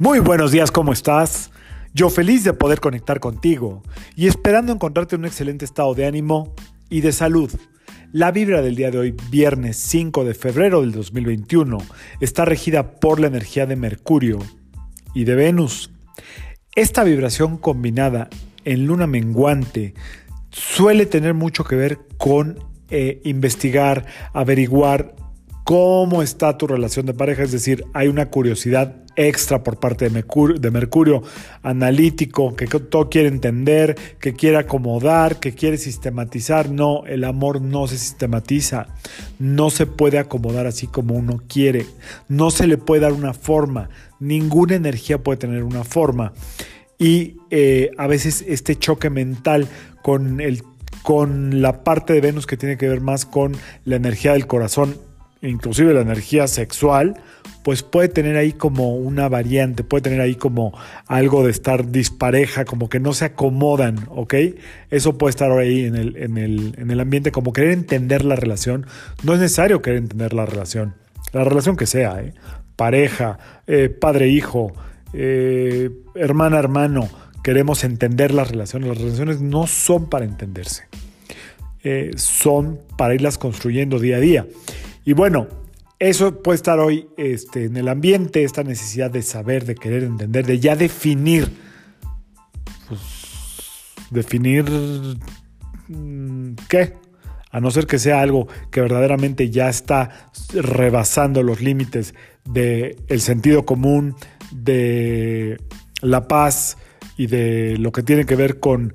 Muy buenos días, ¿cómo estás? Yo feliz de poder conectar contigo y esperando encontrarte en un excelente estado de ánimo y de salud. La vibra del día de hoy, viernes 5 de febrero del 2021, está regida por la energía de Mercurio y de Venus. Esta vibración combinada en luna menguante suele tener mucho que ver con eh, investigar, averiguar cómo está tu relación de pareja, es decir, hay una curiosidad extra por parte de Mercurio, analítico, que todo quiere entender, que quiere acomodar, que quiere sistematizar. No, el amor no se sistematiza, no se puede acomodar así como uno quiere, no se le puede dar una forma, ninguna energía puede tener una forma. Y eh, a veces este choque mental con el con la parte de Venus que tiene que ver más con la energía del corazón inclusive la energía sexual, pues puede tener ahí como una variante, puede tener ahí como algo de estar dispareja, como que no se acomodan, ¿ok? Eso puede estar ahí en el, en el, en el ambiente, como querer entender la relación. No es necesario querer entender la relación, la relación que sea, ¿eh? pareja, eh, padre-hijo, eh, hermana-hermano, queremos entender las relaciones. Las relaciones no son para entenderse, son para irlas construyendo día a día. Y bueno, eso puede estar hoy este, en el ambiente, esta necesidad de saber, de querer entender, de ya definir. Pues, definir mm, qué, a no ser que sea algo que verdaderamente ya está rebasando los límites del el sentido común, de la paz y de lo que tiene que ver con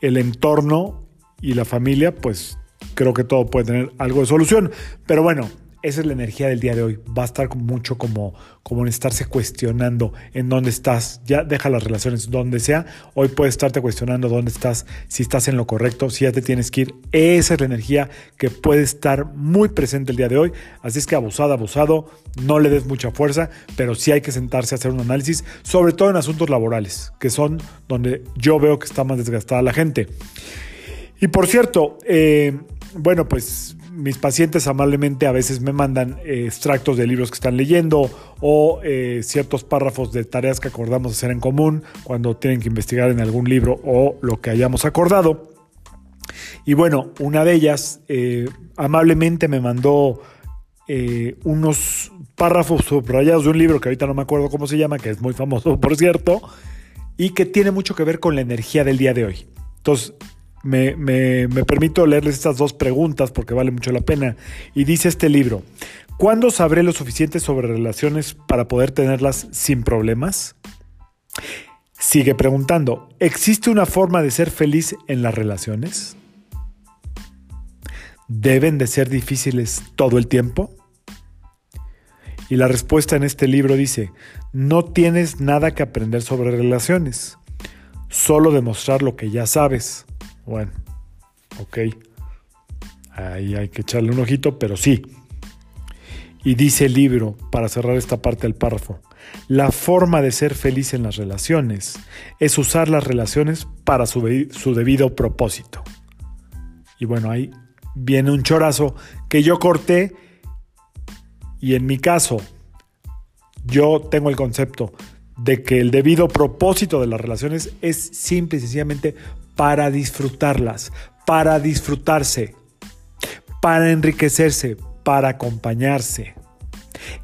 el entorno y la familia, pues creo que todo puede tener algo de solución. Pero bueno, esa es la energía del día de hoy. Va a estar mucho como, como en estarse cuestionando en dónde estás. Ya deja las relaciones donde sea. Hoy puedes estarte cuestionando dónde estás, si estás en lo correcto, si ya te tienes que ir. Esa es la energía que puede estar muy presente el día de hoy. Así es que abusado, abusado, no le des mucha fuerza, pero sí hay que sentarse a hacer un análisis, sobre todo en asuntos laborales, que son donde yo veo que está más desgastada la gente. Y por cierto, eh, bueno, pues mis pacientes amablemente a veces me mandan eh, extractos de libros que están leyendo o eh, ciertos párrafos de tareas que acordamos hacer en común cuando tienen que investigar en algún libro o lo que hayamos acordado. Y bueno, una de ellas eh, amablemente me mandó unos párrafos subrayados de un libro que ahorita no me acuerdo cómo se llama, que es muy famoso por cierto, y que tiene mucho que ver con la energía del día de hoy. Entonces, me, permito leerles estas dos preguntas porque vale mucho la pena. Y dice este libro, ¿cuándo sabré lo suficiente sobre relaciones para poder tenerlas sin problemas? Sigue preguntando, ¿existe una forma de ser feliz en las relaciones? ¿Deben de ser difíciles todo el tiempo? Y la respuesta en este libro dice, no tienes nada que aprender sobre relaciones, solo demostrar lo que ya sabes. Bueno, ok. Ahí hay que echarle un ojito, pero sí. Y dice el libro, para cerrar esta parte del párrafo, la forma de ser feliz en las relaciones es usar las relaciones para su, su debido propósito. Y bueno, ahí viene un chorazo que yo corté y en mi caso yo tengo el concepto de que el debido propósito de las relaciones es simple y sencillamente para disfrutarlas, para disfrutarse, para enriquecerse, para acompañarse.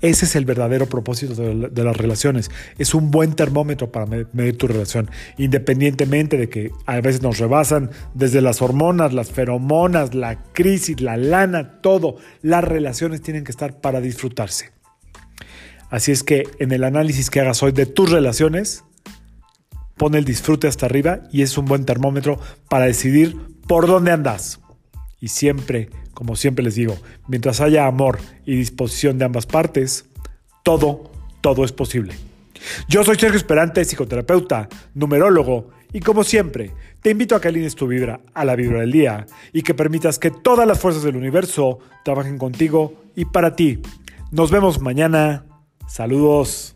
Ese es el verdadero propósito de, las relaciones. Es un buen termómetro para medir tu relación, independientemente de que a veces nos rebasan desde las hormonas, las feromonas, la crisis, la lana, todo. Las relaciones tienen que estar para disfrutarse. Así es que en el análisis que hagas hoy de tus relaciones, pone el disfrute hasta arriba y es un buen termómetro para decidir por dónde andas. Y siempre, como siempre les digo, mientras haya amor y disposición de ambas partes, todo, todo es posible. Yo soy Sergio Esperante, psicoterapeuta, numerólogo, y como siempre, te invito a que alines tu vibra a la vibra del día y que permitas que todas las fuerzas del universo trabajen contigo y para ti. Nos vemos mañana. Saludos.